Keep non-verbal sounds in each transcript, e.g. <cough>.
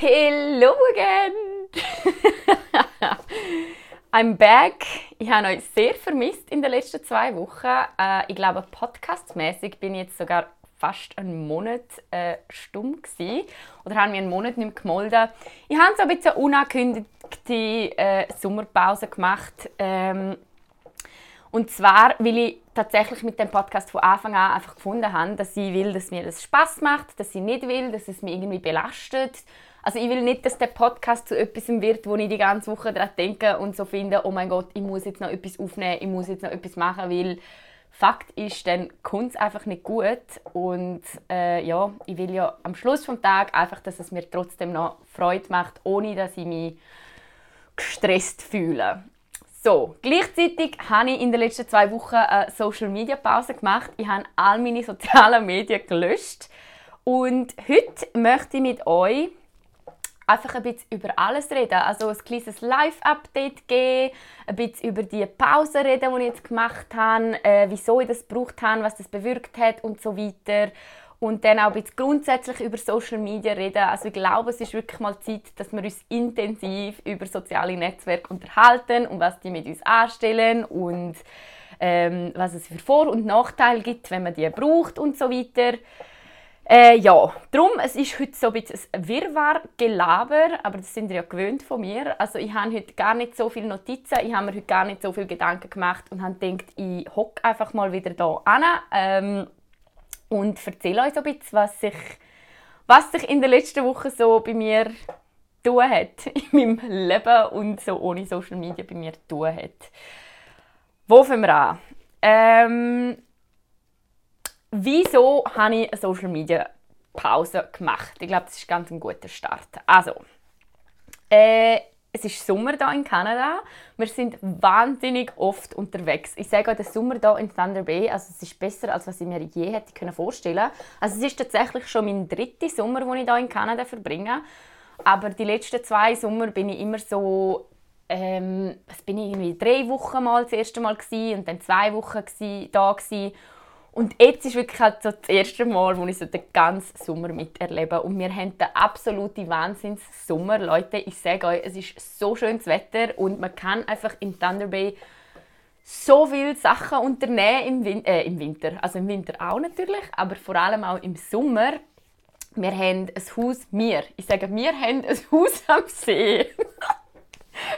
Hello again! I'm back. Ich habe euch sehr vermisst in den letzten zwei Wochen. Äh, ich glaube, podcastmäßig bin ich jetzt sogar fast einen Monat äh, stumm gewesen. oder haben wir einen Monat nicht mehr gemolden. Ich habe so ein bisschen unangekündigte äh, Sommerpause gemacht. Ähm, und zwar, weil ich tatsächlich mit dem Podcast von Anfang an einfach gefunden habe, dass ich will, dass mir das Spaß macht, dass ich nicht will, dass es mich irgendwie belastet also ich will nicht, dass der Podcast zu etwas wird, wo ich die ganze Woche daran denke und so finde, oh mein Gott, ich muss jetzt noch etwas aufnehmen, ich muss jetzt noch etwas machen, weil Fakt ist, dann kommt es einfach nicht gut und äh, ja, ich will ja am Schluss des Tages einfach, dass es mir trotzdem noch Freude macht, ohne dass ich mich gestresst fühle. So, gleichzeitig habe ich in den letzten zwei Wochen eine Social Media Pause gemacht. Ich habe all meine <laughs> sozialen Medien gelöscht und heute möchte ich mit euch einfach ein bisschen über alles reden. Also ein kleines Live-Update geben, ein bisschen über die Pause reden, die ich jetzt gemacht habe, äh, wieso ich das gebraucht habe, was das bewirkt hat und so weiter. Und dann auch ein bisschen grundsätzlich über Social Media reden. Also ich glaube, es ist wirklich mal Zeit, dass wir uns intensiv über soziale Netzwerke unterhalten und was die mit uns anstellen und ähm, was es für Vor- und Nachteile gibt, wenn man die braucht und so weiter. Äh, ja, darum, es ist heute so ein bisschen ein Wirrwarr-Gelaber, aber das sind ihr ja gewöhnt von mir. Also ich habe heute gar nicht so viele Notizen, ich habe mir heute gar nicht so viele Gedanken gemacht und habe gedacht, ich hocke einfach mal wieder hier an ähm, und erzähle euch so ein bisschen, was sich, was sich in der letzten Woche so bei mir tun hat, <laughs> in meinem Leben und so ohne Social Media bei mir tun hat. Wo fangen wir an? Ähm, Wieso habe ich eine Social Media Pause gemacht? Ich glaube, das ist ganz ein guter Start. Also, äh, es ist Sommer hier in Kanada. Wir sind wahnsinnig oft unterwegs. Ich sage euch, der Sommer hier in Thunder Bay, also es ist besser, als was ich mir je hätte vorstellen können. Also es ist tatsächlich schon mein dritter Sommer, den ich hier in Kanada verbringe. Aber die letzten zwei Sommer bin ich immer so ähm, bin ich irgendwie drei Wochen mal das erste Mal gewesen, und dann zwei Wochen da gewesen. Und jetzt ist wirklich halt so das erste Mal, wo ich so den ganzen Sommer miterlebe. Und wir haben den absoluten Wahnsinns-Sommer. Leute, ich sage euch, es ist so schönes Wetter und man kann einfach im Thunder Bay so viele Sachen unternehmen im, Win äh, im Winter. Also im Winter auch natürlich, aber vor allem auch im Sommer. Wir haben ein Haus, wir, ich sage, wir haben ein Haus am See. <laughs>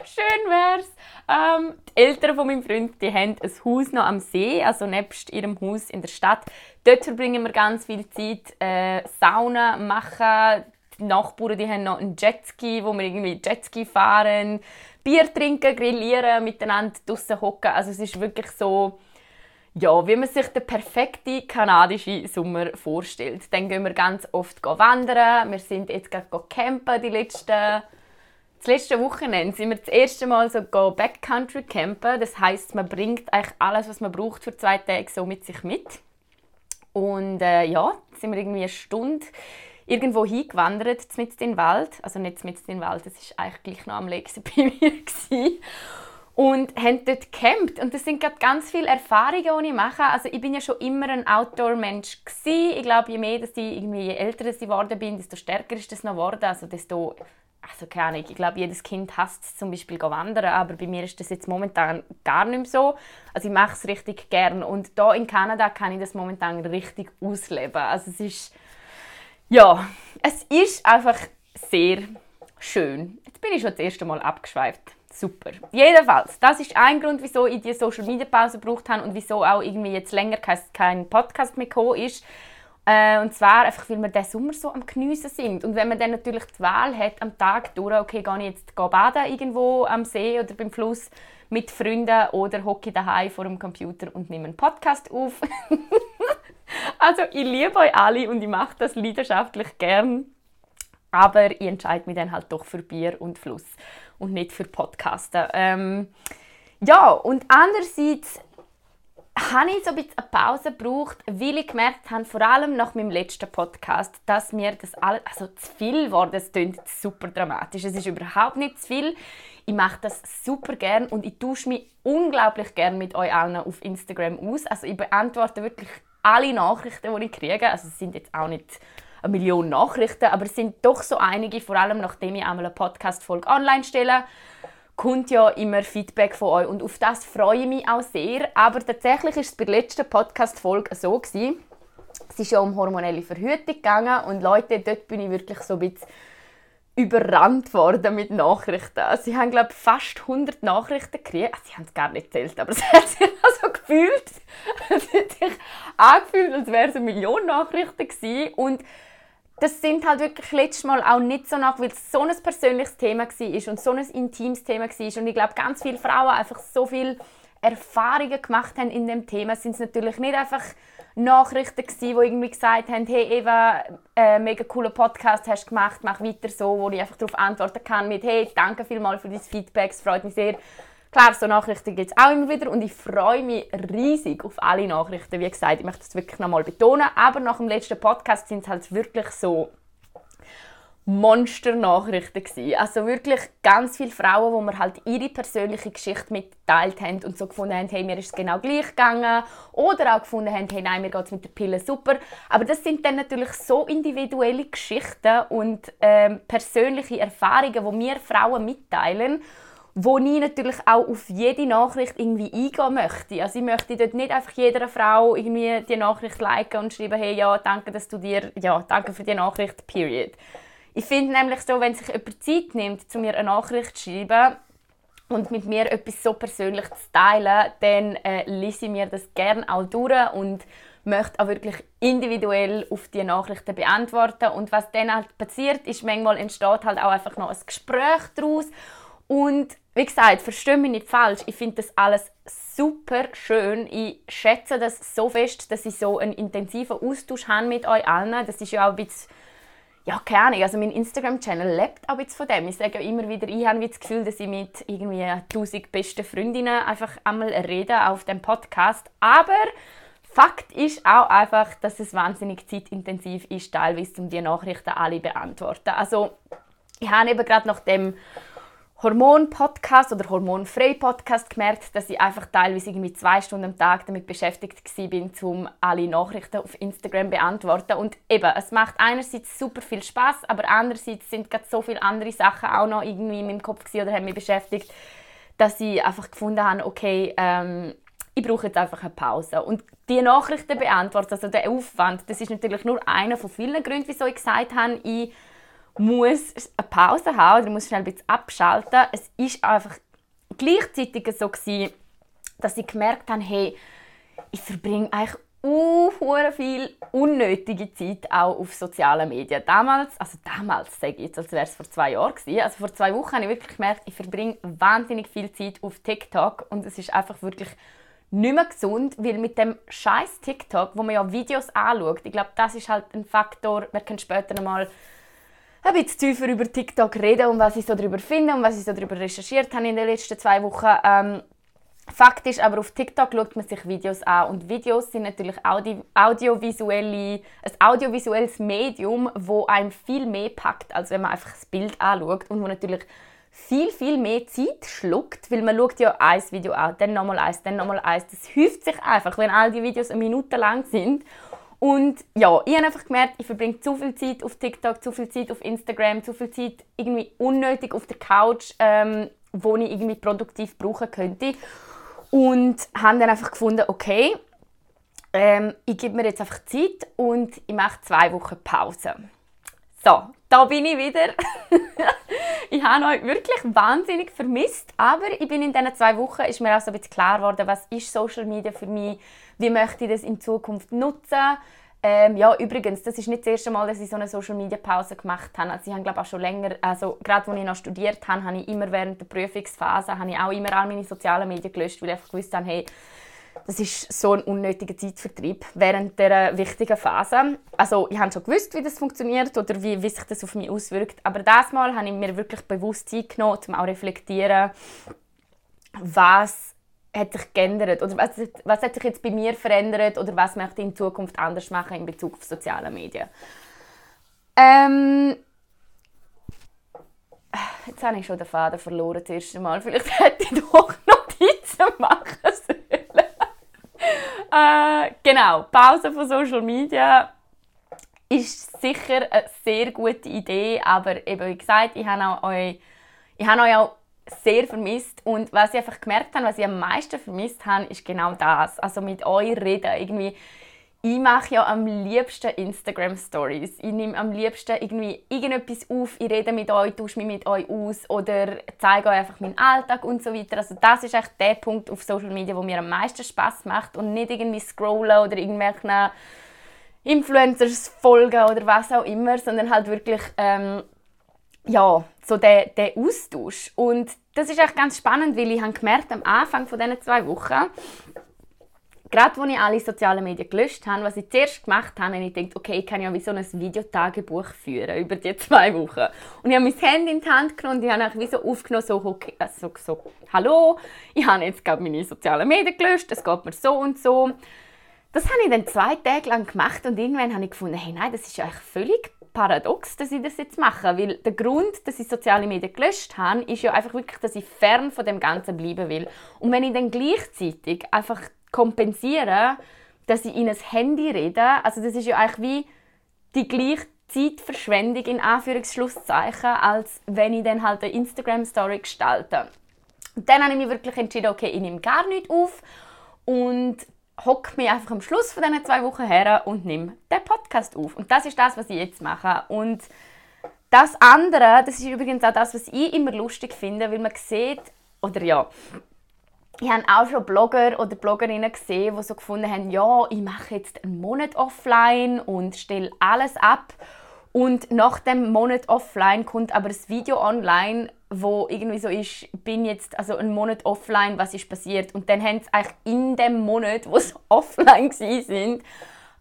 Schön wär's. Ähm, die Eltern von meinem Freund die haben ein Haus noch am See, also nebst ihrem Haus in der Stadt. Dort verbringen wir ganz viel Zeit, äh, Sauna machen. Die Nachbarn die haben noch einen Jetski, wo wir irgendwie Jetski fahren, Bier trinken, grillieren, miteinander draußen hocken. Also es ist wirklich so, ja, wie man sich den perfekten kanadischen Sommer vorstellt. Dann gehen wir ganz oft wandern. Wir sind jetzt gerade campen die letzten das letzte Wochenende sind wir das erste Mal so Backcountry campen. Das heißt, man bringt eigentlich alles, was man braucht für zwei Tage, so mit sich mit. Und äh, ja, sind wir irgendwie eine Stunde irgendwo hingewandert, mit in den Wald. Also nicht mit in den Wald, das ist eigentlich gleich noch am nächsten <laughs> bei mir. Gewesen. Und haben dort gecampt. Und das sind gerade ganz viele Erfahrungen, die ich mache. Also ich bin ja schon immer ein Outdoor-Mensch Ich glaube, je mehr, dass ich irgendwie, je älter ich geworden bin, desto stärker ist das noch geworden. Also desto also keine Ahnung, ich glaube, jedes Kind hasst zum Beispiel wandern, aber bei mir ist das jetzt momentan gar nicht mehr so. Also ich mache es richtig gern und da in Kanada kann ich das momentan richtig ausleben. Also es ist, ja, es ist einfach sehr schön. Jetzt bin ich schon das erste Mal abgeschweift. Super. Jedenfalls, das ist ein Grund, wieso ich die Social Media Pause gebraucht habe und wieso auch irgendwie jetzt länger kein Podcast mehr gekommen ist äh, und zwar einfach, weil wir diesen Sommer so am Geniessen sind. Und wenn man dann natürlich die Wahl hat, am Tag durch, okay, gehe ich jetzt baden irgendwo am See oder beim Fluss mit Freunden oder hocke daheim vor dem Computer und nehme einen Podcast auf. <laughs> also ich liebe euch alle und ich mache das leidenschaftlich gern. Aber ich entscheide mich dann halt doch für Bier und Fluss und nicht für Podcasten. Ähm, ja, und andererseits habe ich so ein bisschen eine Pause gebraucht, weil ich gemerkt habe, vor allem nach meinem letzten Podcast, dass mir das alles also zu viel war. Das klingt super dramatisch. Es ist überhaupt nicht zu viel. Ich mache das super gern und ich tausche mich unglaublich gern mit euch allen auf Instagram aus. Also ich beantworte wirklich alle Nachrichten, die ich kriege. Also es sind jetzt auch nicht eine Million Nachrichten, aber es sind doch so einige, vor allem nachdem ich einmal eine Podcast-Folge online stelle, kommt ja immer Feedback von euch und auf das freue ich mich auch sehr. Aber tatsächlich ist es bei der letzten Podcast-Folge so gewesen, es ist ja um hormonelle Verhütung gegangen und Leute, dort bin ich wirklich so ein bisschen überrannt worden mit Nachrichten. Sie haben, glaube fast 100 Nachrichten gekriegt. Sie haben es gar nicht zählt, aber <laughs> es hat sich also gefühlt, <laughs> es hat sich angefühlt, als wäre es eine Million Nachrichten gewesen. Und das sind halt wirklich letztes Mal auch nicht so nach, weil es so ein persönliches Thema war und so ein intimes Thema war. Und ich glaube, ganz viele Frauen einfach so viel Erfahrungen gemacht haben in dem Thema, sind es natürlich nicht einfach Nachrichten gewesen, die irgendwie gesagt haben, hey Eva, äh, mega cooler Podcast hast du gemacht, mach weiter so, wo ich einfach darauf antworten kann mit, hey, danke vielmals für dein Feedback, es freut mich sehr. Klar, so Nachrichten gibt es auch immer wieder und ich freue mich riesig auf alle Nachrichten. Wie gesagt, ich möchte das wirklich nochmal betonen, aber nach dem letzten Podcast sind es halt wirklich so Monster-Nachrichten gewesen. Also wirklich ganz viele Frauen, wo mir halt ihre persönliche Geschichte mitteilt haben und so gefunden haben, hey, mir ist es genau gleich gegangen. Oder auch gefunden haben, hey, nein, mir geht es mit der Pille super. Aber das sind dann natürlich so individuelle Geschichten und ähm, persönliche Erfahrungen, die mir Frauen mitteilen, wo ich natürlich auch auf jede Nachricht irgendwie eingehen möchte. Also ich möchte dort nicht einfach jeder Frau irgendwie die Nachricht liken und schreiben, hey, ja, danke, dass du dir, ja, danke für die Nachricht, period. Ich finde nämlich so, wenn sich jemand Zeit nimmt, zu mir eine Nachricht zu schreiben und mit mir etwas so persönlich zu teilen, dann äh, lese ich mir das gerne auch durch und möchte auch wirklich individuell auf die Nachrichten beantworten. Und was dann halt passiert, ist, manchmal entsteht halt auch einfach noch ein Gespräch daraus. Und wie gesagt, verstehe mich nicht falsch, ich finde das alles super schön. Ich schätze das so fest, dass ich so einen intensiven Austausch habe mit euch allen. Das ist ja auch ein bisschen ja, keine Ahnung, also mein Instagram-Channel lebt auch jetzt von dem. Ich sage ja immer wieder, ich habe das Gefühl, dass ich mit irgendwie 1000 besten Freundinnen einfach einmal rede auf dem Podcast. Aber Fakt ist auch einfach, dass es wahnsinnig zeitintensiv ist, teilweise um die Nachrichten alle zu beantworten. Also ich habe eben gerade nach dem Hormon-Podcast oder Hormonfrei-Podcast gemerkt, dass ich einfach teilweise irgendwie zwei Stunden am Tag damit beschäftigt war, um alle Nachrichten auf Instagram zu beantworten. Und eben, es macht einerseits super viel Spaß, aber andererseits sind gerade so viele andere Sachen auch noch irgendwie in meinem Kopf oder haben mich beschäftigt, dass ich einfach gefunden habe, okay, ähm, ich brauche jetzt einfach eine Pause. Und die Nachrichten beantworten, also der Aufwand, das ist natürlich nur einer von vielen Gründen, wieso ich gesagt habe, ich muss eine Pause haben oder muss schnell ein bisschen abschalten. Es ist einfach gleichzeitig so gewesen, dass ich gemerkt habe, hey, ich verbringe eigentlich uh, viel unnötige Zeit auch auf sozialen Medien. Damals, also damals sage ich jetzt, als wäre es vor zwei Jahren gewesen. Also vor zwei Wochen habe ich wirklich gemerkt, ich verbringe wahnsinnig viel Zeit auf TikTok und es ist einfach wirklich nicht mehr gesund, weil mit dem scheiß TikTok, wo man ja Videos anschaut, ich glaube, das ist halt ein Faktor, wir können später nochmal ein bisschen tiefer über TikTok reden und was ich so darüber finde und was ich so darüber recherchiert habe in den letzten zwei Wochen. Ähm, Fakt ist aber, auf TikTok schaut man sich Videos an und Videos sind natürlich Audi audiovisuelle, ein audiovisuelles Medium, wo einem viel mehr packt, als wenn man einfach das Bild anschaut und wo natürlich viel, viel mehr Zeit schluckt, weil man schaut ja ein Video an, dann nochmal eins, dann nochmal eins. Das häuft sich einfach, wenn all die Videos eine Minute lang sind und ja, ich habe einfach gemerkt, ich verbringe zu viel Zeit auf TikTok, zu viel Zeit auf Instagram, zu viel Zeit irgendwie unnötig auf der Couch, ähm, wo ich irgendwie produktiv brauchen könnte. Und habe dann einfach gefunden, okay, ähm, ich gebe mir jetzt einfach Zeit und ich mache zwei Wochen Pause. So, da bin ich wieder. <laughs> ich habe euch wirklich wahnsinnig vermisst, aber ich bin in diesen zwei Wochen ist mir auch so ein bisschen klar geworden, was ist Social Media für mich, wie möchte ich das in Zukunft nutzen. Ähm, ja, übrigens, das ist nicht das erste Mal, dass ich so eine Social Media Pause gemacht habe. Also ich habe glaube auch schon länger, also gerade als ich noch studiert habe, habe ich immer während der Prüfungsphase habe ich auch immer all meine sozialen Medien gelöscht, weil ich einfach gewusst habe, hey, das ist so ein unnötiger Zeitvertrieb während dieser wichtigen Phase. Also ich habe schon gewusst, wie das funktioniert oder wie, wie sich das auf mich auswirkt. Aber das Mal habe ich mir wirklich bewusst Zeit genommen, um auch reflektieren, was hat sich geändert oder was, was hat sich jetzt bei mir verändert oder was möchte ich in Zukunft anders machen in Bezug auf soziale Medien. Ähm, jetzt habe ich schon den Faden verloren das erste Mal. Vielleicht hätte ich doch Notizen machen. Äh, genau, Pause von Social Media. ist sicher eine sehr gute Idee, aber eben wie gesagt, ich habe euch, ich habe euch auch sehr vermisst und was ich einfach gemerkt habe, was ich am meisten vermisst habe, ist genau das. Also mit euch reden, irgendwie ich mache ja am liebsten Instagram Stories. Ich nehme am liebsten irgendwie irgendetwas auf, ich rede mit euch, tausche mich mit euch aus oder zeige euch einfach meinen Alltag und so weiter. Also das ist echt der Punkt auf Social Media, wo mir am meisten Spaß macht und nicht irgendwie scrollen oder irgendwelchen Influencers folgen oder was auch immer, sondern halt wirklich ähm, ja, so der, der Austausch. Und das ist echt ganz spannend, weil ich habe gemerkt am Anfang von diesen zwei Wochen, gerade als ich alle sozialen Medien gelöscht habe, was ich zuerst gemacht habe, habe ich gedacht, okay, ich kann ja wie so ein Videotagebuch führen über die zwei Wochen. Und ich habe mein Handy in die Hand genommen und ich habe wie so aufgenommen, so, okay, also, so, hallo, ich habe jetzt gerade meine sozialen Medien gelöscht, es geht mir so und so. Das habe ich dann zwei Tage lang gemacht und irgendwann habe ich gefunden, hey, nein, das ist ja eigentlich völlig paradox, dass ich das jetzt mache, weil der Grund, dass ich soziale Medien gelöscht habe, ist ja einfach wirklich, dass ich fern von dem Ganzen bleiben will. Und wenn ich dann gleichzeitig einfach kompensiere, dass ich in ein Handy rede. Also das ist ja eigentlich wie die gleiche Zeitverschwendung in Anführungsschlusszeichen, als wenn ich dann halt eine Instagram-Story gestalte. Und dann habe ich mich wirklich entschieden, okay, ich nehme gar nichts auf und hocke mich einfach am Schluss von diesen zwei Wochen her und nehme den Podcast auf. Und das ist das, was ich jetzt mache. Und das andere, das ist übrigens auch das, was ich immer lustig finde, weil man sieht, oder ja, ich habe auch schon Blogger oder Bloggerinnen gesehen, die so gefunden haben, ja, ich mache jetzt einen Monat offline und stelle alles ab. Und nach dem Monat offline kommt aber das Video online, wo irgendwie so ist, bin jetzt also einen Monat offline, was ist passiert? Und dann haben sie eigentlich in dem Monat, wo sie <laughs> offline sind,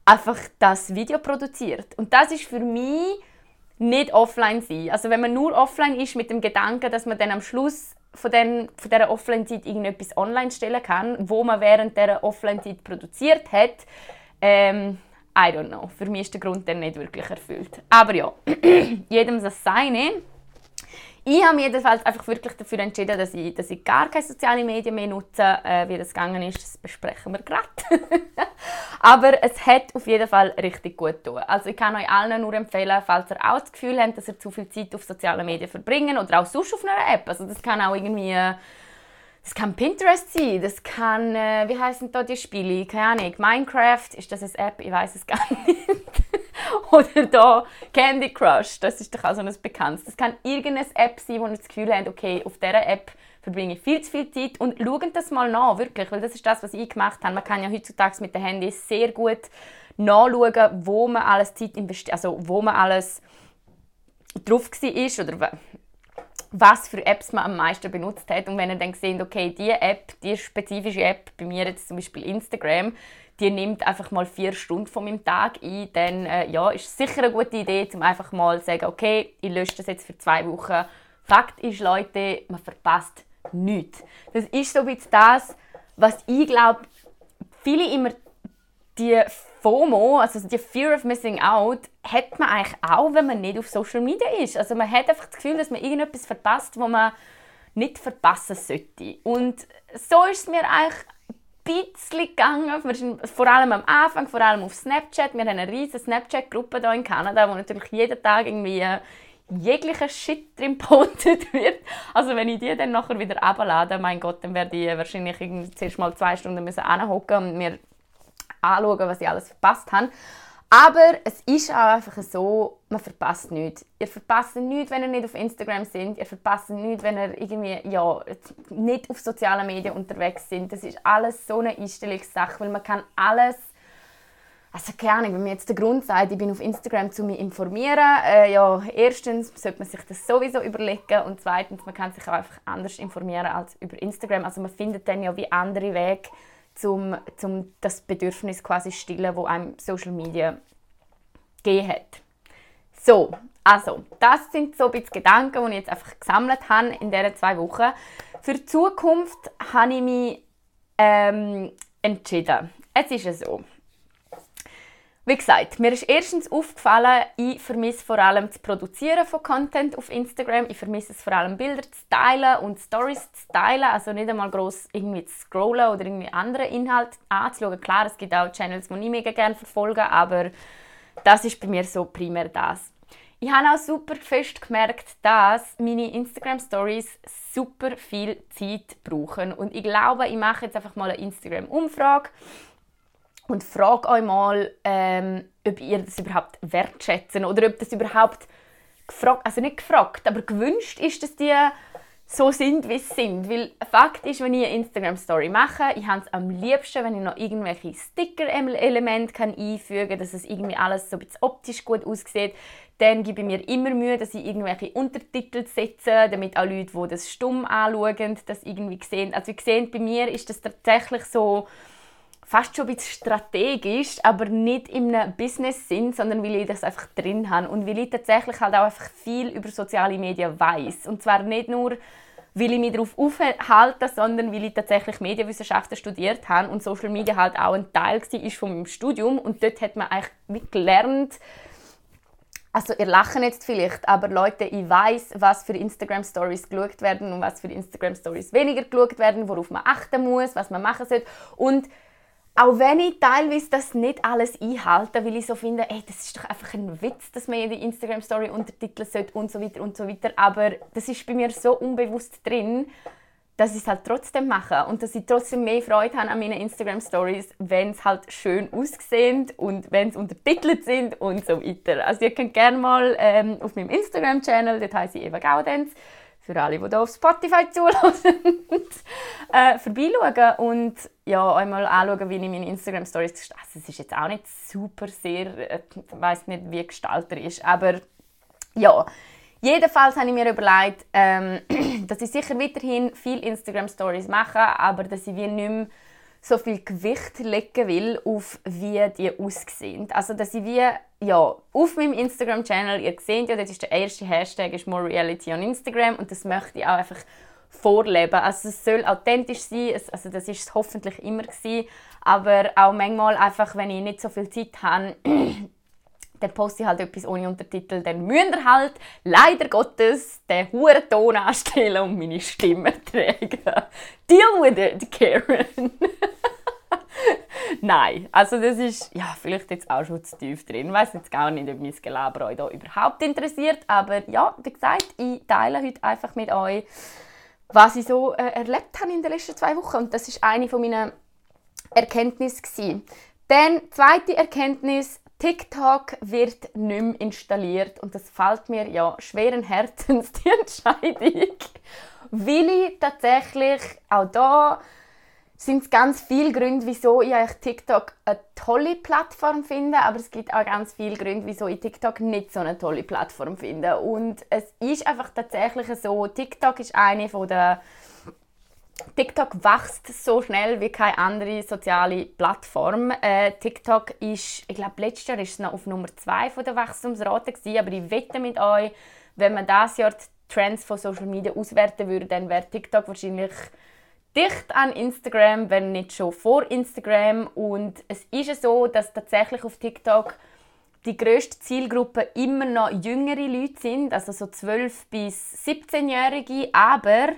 einfach das Video produziert. Und das ist für mich nicht offline sein. Also wenn man nur offline ist mit dem Gedanken, dass man dann am Schluss von, den, von dieser Offline-Zeit irgendetwas online stellen kann, wo man während dieser Offline-Zeit produziert hat, ähm, I don't know. Für mich ist der Grund dann nicht wirklich erfüllt. Aber ja, <clears throat> jedem das Seine. Ich habe mich jedenfalls einfach wirklich dafür entschieden, dass ich, dass ich gar keine sozialen Medien mehr nutze. Äh, wie das gegangen ist, das besprechen wir gerade. <laughs> Aber es hat auf jeden Fall richtig gut getan. Also ich kann euch allen nur empfehlen, falls ihr auch das Gefühl habt, dass ihr zu viel Zeit auf sozialen Medien verbringen oder auch sonst auf einer App. Also das kann auch irgendwie... Das kann Pinterest sein, das kann, äh, wie heißen da die Spiele? Keine Ahnung, Minecraft, ist das eine App? Ich weiß es gar <laughs> nicht. Oder da Candy Crush, das ist doch auch so ein bekanntes. Das kann irgendeine App sein, wo ihr das Gefühl habt, okay, auf dieser App verbringe ich viel zu viel Zeit und schaut das mal nach, wirklich, weil das ist das, was ich gemacht habe. Man kann ja heutzutage mit den Handys sehr gut nachschauen, wo man alles Zeit investiert, also wo man alles drauf war oder was für Apps man am meisten benutzt hat. Und wenn ihr dann seht, okay, diese App, die spezifische App, bei mir jetzt zum Beispiel Instagram, die nimmt einfach mal vier Stunden von meinem Tag ein, dann äh, ja, ist es sicher eine gute Idee, um einfach mal zu sagen, okay, ich lösche das jetzt für zwei Wochen. Fakt ist, Leute, man verpasst nichts. Das ist so ein bisschen das, was ich glaube, viele immer die FOMO, also die Fear of Missing Out, hat man eigentlich auch, wenn man nicht auf Social Media ist. Also man hat einfach das Gefühl, dass man irgendetwas verpasst, wo man nicht verpassen sollte. Und so ist es mir eigentlich bisschen gegangen. Vor allem am Anfang, vor allem auf Snapchat. Wir haben eine riesige Snapchat-Gruppe hier in Kanada, wo natürlich jeden Tag irgendwie äh, jeglicher Shit drin <laughs> gepostet wird. Also wenn ich die dann nachher wieder ablade, mein Gott, dann werde ich wahrscheinlich zuerst mal zwei Stunden müssen und mir anschauen, was ich alles verpasst habe. Aber es ist auch einfach so, man verpasst nichts. Ihr verpasst nichts, wenn ihr nicht auf Instagram sind. Ihr verpasst nichts, wenn ihr irgendwie ja, nicht auf sozialen Medien unterwegs sind. Das ist alles so eine Einstellungssache, weil man kann alles also keine Ahnung, wenn mir jetzt der Grund sagt, ich bin auf Instagram zu mich informieren, äh, ja, erstens sollte man sich das sowieso überlegen und zweitens, man kann sich auch einfach anders informieren als über Instagram. Also man findet dann ja wie andere Wege, um, um das Bedürfnis quasi stillen, wo einem Social Media gegeben hat. So, also, das sind so ein Gedanken, die ich jetzt einfach gesammelt habe in diesen zwei Wochen. Für die Zukunft habe ich mich ähm, entschieden. Es ist ja so. Wie gesagt, mir ist erstens aufgefallen, ich vermisse vor allem das Produzieren von Content auf Instagram. Ich vermisse es vor allem, Bilder zu teilen und Stories zu teilen. Also nicht einmal groß irgendwie zu scrollen oder irgendwie andere Inhalte anzuschauen. Klar, es gibt auch Channels, die ich mega gerne verfolge, aber das ist bei mir so primär das. Ich habe auch super fest gemerkt, dass meine Instagram Stories super viel Zeit brauchen. Und ich glaube, ich mache jetzt einfach mal eine Instagram-Umfrage und frage euch mal, ähm, ob ihr das überhaupt wertschätzen oder ob das überhaupt gefragt, also nicht gefragt, aber gewünscht ist, dass die so sind, wie sie sind. Weil Fakt ist, wenn ich eine Instagram-Story mache, ich habe es am liebsten, wenn ich noch irgendwelche Sticker-Elemente einfügen kann, dass es irgendwie alles so ein bisschen optisch gut aussieht. Dann gebe ich mir immer Mühe, dass ich irgendwelche Untertitel setze, damit auch Leute, die das stumm anschauen, das irgendwie sehen. Also wie sehen, bei mir ist das tatsächlich so fast schon ein bisschen strategisch, aber nicht einem Business-Sinn, sondern weil ich das einfach drin habe und weil ich tatsächlich halt auch einfach viel über soziale Medien weiß und zwar nicht nur weil ich mich darauf aufhalte, sondern weil ich tatsächlich Medienwissenschaften studiert habe und Social Media halt auch ein Teil war von meinem Studium. Und dort hat man eigentlich gelernt, also ihr lachen jetzt vielleicht, aber Leute, ich weiß, was für Instagram Stories geschaut werden und was für Instagram Stories weniger geschaut werden, worauf man achten muss, was man machen sollte. Und auch wenn ich teilweise das nicht alles einhalte, weil ich so finde, ey, das ist doch einfach ein Witz, dass man jede Instagram-Story untertiteln sollte und so weiter und so weiter. Aber das ist bei mir so unbewusst drin, dass ich es halt trotzdem mache und dass ich trotzdem mehr Freude habe an meinen Instagram-Stories, wenn es halt schön aussehen und wenn es untertitelt sind und so weiter. Also ihr könnt gerne mal ähm, auf meinem Instagram-Channel, dort heiße ich Eva Gaudenz, für alle, die hier auf Spotify <laughs> zulassen, äh, vorbeischauen und ja, einmal anschauen, wie ich meine Instagram-Stories gestalte. Es ist jetzt auch nicht super sehr, äh, ich weiß nicht, wie gestalterisch, aber ja, Jedenfalls habe ich mir überlegt, ähm, <clears throat> dass ich sicher weiterhin viel Instagram-Stories mache, aber dass ich wie nicht mehr so viel Gewicht legen will auf wie die aussehen. Also dass ich wie ja auf meinem Instagram Channel ihr seht ja, das ist der erste Hashtag ist More Reality on Instagram und das möchte ich auch einfach vorleben. Also es soll authentisch sein, also das ist es hoffentlich immer gewesen, aber auch manchmal einfach, wenn ich nicht so viel Zeit habe <clears throat> dann poste ich halt etwas ohne Untertitel, dann müsst ihr halt leider Gottes den hohen Ton anstellen und meine Stimme <laughs> tragen. Deal with it, Karen. <laughs> Nein, also das ist ja, vielleicht jetzt auch schon zu tief drin. Ich weiß jetzt gar nicht, ob mein Gelaber euch da überhaupt interessiert, aber ja, wie gesagt, ich teile heute einfach mit euch, was ich so äh, erlebt habe in den letzten zwei Wochen. Und das ist eine von meinen Erkenntnissen Dann zweite Erkenntnis, TikTok wird nicht mehr installiert. Und das fällt mir ja schweren Herzens <laughs> die Entscheidung, weil ich tatsächlich auch da sind es ganz viele Gründe, wieso ich TikTok eine tolle Plattform finde, aber es gibt auch ganz viele Gründe, wieso ich TikTok nicht so eine tolle Plattform finde. Und es ist einfach tatsächlich so, TikTok ist eine von der TikTok wächst so schnell wie keine andere soziale Plattform. Äh, TikTok ist, ich glaube, letztes Jahr ist es noch auf Nummer 2 der Wachstumsrate gewesen, aber ich wette mit euch, wenn man das Jahr die Trends von Social Media auswerten würde, dann wäre TikTok wahrscheinlich dicht an Instagram, wenn nicht schon vor Instagram. Und es ist so, dass tatsächlich auf TikTok die grösste Zielgruppe immer noch jüngere Leute sind, also so 12 bis 17-Jährige, aber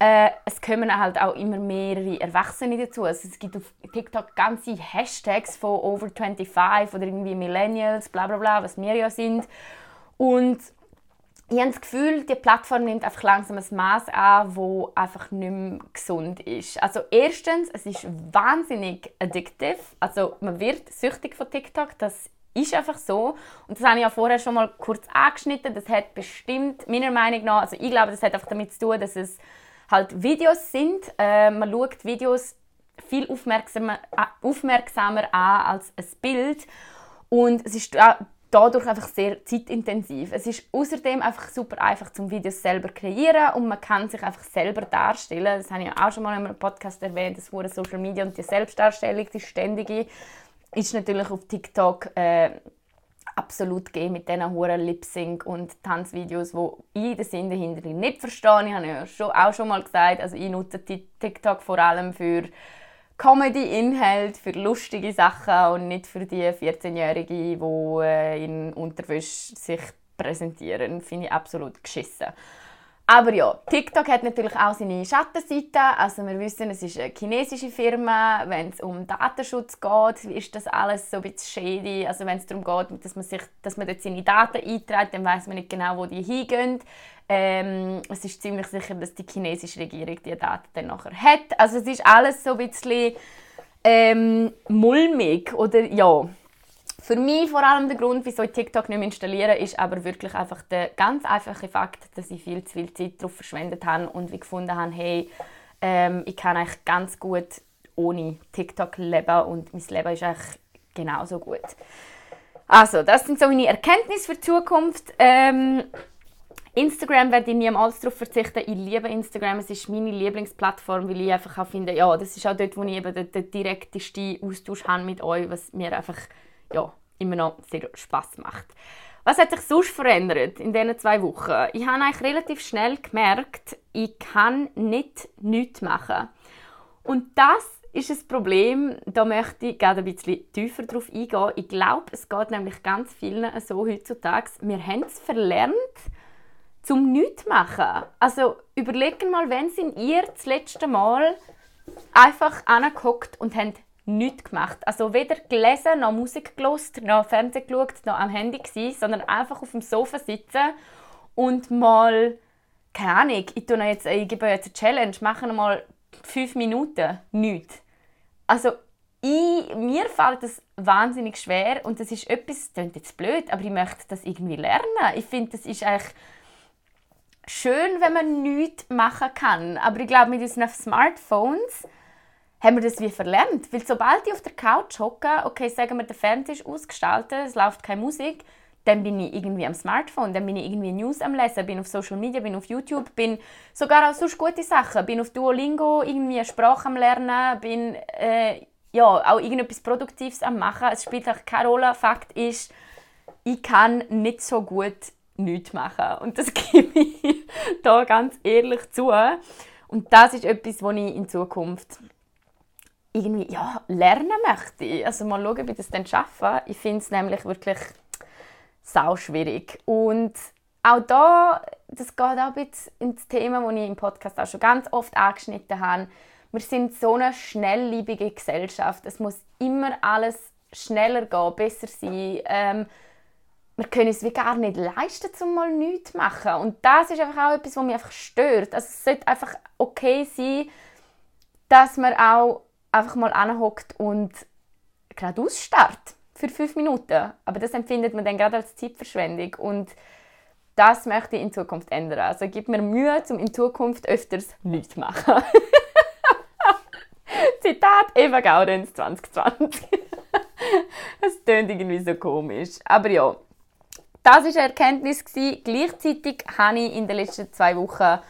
äh, es kommen halt auch immer mehrere Erwachsene dazu. Also es gibt auf TikTok ganze Hashtags von over 25 oder irgendwie Millennials, bla bla bla, was wir ja sind. Und ich habe das Gefühl, die Plattform nimmt einfach langsam ein Maß an, wo einfach nicht mehr gesund ist. Also erstens, es ist wahnsinnig addictive. Also man wird süchtig von TikTok, das ist einfach so. Und das habe ich ja vorher schon mal kurz angeschnitten. Das hat bestimmt, meiner Meinung nach, also ich glaube, das hat einfach damit zu tun, dass es halt Videos sind. Äh, man schaut Videos viel aufmerksamer, äh, aufmerksamer an als ein Bild. Und es ist dadurch einfach sehr zeitintensiv. Es ist außerdem einfach super einfach zum Videos selber kreieren und man kann sich einfach selber darstellen. Das habe ich auch schon mal in einem Podcast erwähnt, das wurde Social Media und die Selbstdarstellung, die ständige, ist natürlich auf TikTok äh, absolut gehen mit diesen hohen Lip-Sync- und Tanzvideos, wo ich den Sinn dahinter nicht verstehe. Ich habe ja schon, auch schon mal gesagt, also ich nutze TikTok vor allem für Comedy-Inhalt, für lustige Sachen und nicht für die 14-Jährigen, die äh, in Unterwäsche sich präsentieren. Finde ich absolut geschissen. Aber ja, TikTok hat natürlich auch seine Schattenseite. Also wir wissen, es ist eine chinesische Firma. Wenn es um Datenschutz geht, ist das alles so ein bisschen shady. Also wenn es darum geht, dass man, sich, dass man dort seine Daten einträgt, dann weiß man nicht genau, wo die hingehen. Ähm, es ist ziemlich sicher, dass die chinesische Regierung die Daten dann nachher hat. Also es ist alles so ein bisschen ähm, mulmig oder ja für mich vor allem der Grund, wieso ich TikTok nicht mehr installiere, ist aber wirklich einfach der ganz einfache Fakt, dass ich viel zu viel Zeit darauf verschwendet habe und wie gefunden habe, hey, ähm, ich kann eigentlich ganz gut ohne TikTok leben und mein Leben ist eigentlich genauso gut. Also, das sind so meine Erkenntnisse für die Zukunft. Ähm, Instagram werde ich niemals darauf verzichten. Ich liebe Instagram. Es ist meine Lieblingsplattform, weil ich einfach auch finde, ja, das ist auch dort, wo ich eben den, den direktesten Austausch habe mit euch, was mir einfach ja, immer noch sehr Spaß macht. Was hat sich sonst verändert in diesen zwei Wochen? Ich habe eigentlich relativ schnell gemerkt, ich kann nicht nichts machen. Und das ist ein Problem, da möchte ich gerne ein bisschen tiefer drauf eingehen. Ich glaube, es geht nämlich ganz vielen so heutzutage. Wir haben es verlernt, zum nichts machen. Also überlegen mal, wenn sind ihr das letzte Mal einfach angeguckt und habt nichts gemacht. Also weder gelesen, noch Musik gelost, noch Fernsehen geschaut, noch am Handy gewesen, sondern einfach auf dem Sofa sitzen und mal, keine Ahnung, ich, tue jetzt, ich gebe jetzt eine Challenge, machen mal fünf Minuten nichts. Also ich, mir fällt das wahnsinnig schwer und das ist etwas, das klingt jetzt blöd, aber ich möchte das irgendwie lernen. Ich finde, das ist eigentlich schön, wenn man nichts machen kann. Aber ich glaube, mit unseren Smartphones haben wir das wie verlernt. Weil sobald ich auf der Couch hocke, okay, sagen wir, der Fernseher ist ausgestaltet, es läuft keine Musik, dann bin ich irgendwie am Smartphone, dann bin ich irgendwie News am Lesen, bin auf Social Media, bin auf YouTube, bin sogar auch sonst gute Sachen, bin auf Duolingo irgendwie eine Sprache am Lernen, bin äh, ja, auch irgendetwas Produktives am Machen. Es spielt auch keine Rolle. Fakt ist, ich kann nicht so gut nichts machen. Und das <laughs> gebe ich da ganz ehrlich zu. Und das ist etwas, was ich in Zukunft irgendwie ja, lernen möchte. Also mal schauen, wie das dann schaffe. Ich finde es nämlich wirklich sau schwierig. Und auch da, das geht auch ein ins Thema, das ich im Podcast auch schon ganz oft angeschnitten habe. Wir sind so eine schnelllebige Gesellschaft. Es muss immer alles schneller gehen, besser sein. Ähm, wir können es wie gar nicht leisten, um mal nichts zu machen. Und das ist einfach auch etwas, was mich einfach stört. Also es sollte einfach okay sein, dass man auch einfach mal anhockt und gerade ausstarrt für fünf Minuten. Aber das empfindet man dann gerade als Zeitverschwendung und das möchte ich in Zukunft ändern. Also gib mir Mühe, um in Zukunft öfters nichts zu machen. <laughs> Zitat Eva Gaudenz 2020. <laughs> das klingt irgendwie so komisch. Aber ja, das war eine Erkenntnis. Gleichzeitig habe ich in den letzten zwei Wochen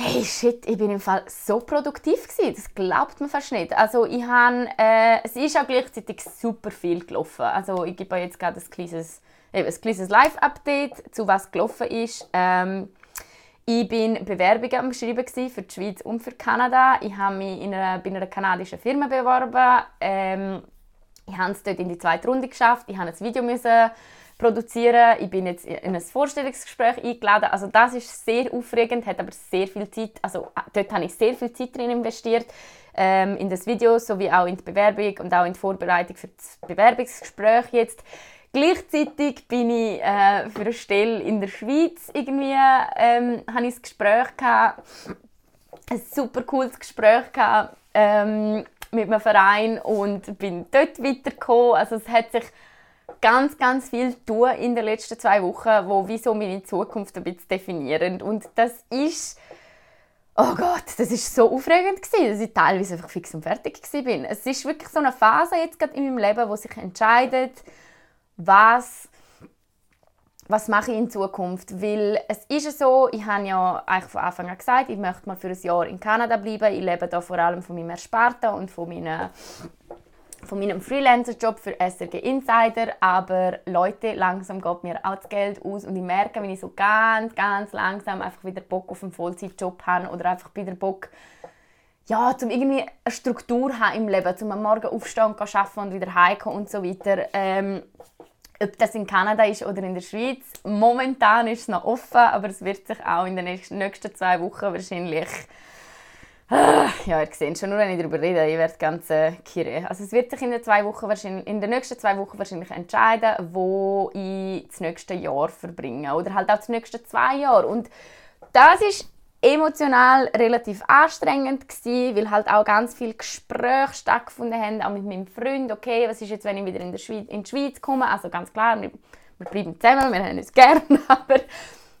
hey shit, ich bin im Fall so produktiv gewesen. Das glaubt man fast nicht. Also ich habe, äh, es ist auch gleichzeitig super viel gelaufen. Also ich gebe euch jetzt gerade ein kleines, ein kleines Live-Update zu was gelaufen ist. Ähm, ich bin Bewerbungen am Schreiben für die Schweiz und für Kanada. Ich habe mich in einer, bei einer kanadischen Firma beworben. Ähm, ich habe es dort in die zweite Runde geschafft. Ich musste ein Video müssen produzieren. Ich bin jetzt in ein Vorstellungsgespräch eingeladen. Also das ist sehr aufregend, hat aber sehr viel Zeit, also äh, dort habe ich sehr viel Zeit drin investiert, ähm, in das Video sowie auch in die Bewerbung und auch in die Vorbereitung für das Bewerbungsgespräch jetzt. Gleichzeitig bin ich äh, für eine Stelle in der Schweiz irgendwie, ähm, habe ich ein Gespräch gehabt, ein super cooles Gespräch gehabt, ähm, mit einem Verein und bin dort weitergekommen. Also es hat sich ganz, ganz viel tun in den letzten zwei Wochen, wo wieso meine Zukunft ein bisschen definieren. Und das ist, oh Gott, das ist so aufregend gewesen, dass ich teilweise einfach fix und fertig bin. Es ist wirklich so eine Phase jetzt gerade in meinem Leben, wo sich entscheidet, was was mache ich in Zukunft? Weil es ist so, ich habe ja eigentlich von Anfang an gesagt, ich möchte mal für ein Jahr in Kanada bleiben. Ich lebe da vor allem von meinem Ersparten und von meinen von meinem Freelancer-Job für SRG Insider, aber Leute, langsam geht mir auch das Geld aus und ich merke, wenn ich so ganz, ganz langsam einfach wieder Bock auf einen Vollzeitjob habe oder einfach wieder Bock, ja, zum irgendwie eine Struktur haben im Leben, zum am Morgen aufstehen und arbeiten und wieder heimkommen und so weiter, ähm, ob das in Kanada ist oder in der Schweiz. Momentan ist es noch offen, aber es wird sich auch in den nächsten zwei Wochen wahrscheinlich ja, ihr seht schon, nur wenn ich darüber rede, ich werde ganz äh, kirre. Also es wird sich in den, zwei Wochen wahrscheinlich, in den nächsten zwei Wochen wahrscheinlich entscheiden, wo ich das nächste Jahr verbringe. Oder halt auch das nächste zwei Jahre. Und das ist emotional relativ anstrengend gewesen, weil halt auch ganz viele Gespräche stattgefunden haben, auch mit meinem Freund. Okay, was ist jetzt, wenn ich wieder in, der Schweiz, in die Schweiz komme? Also ganz klar, wir, wir bleiben zusammen, wir haben uns gerne, <laughs> aber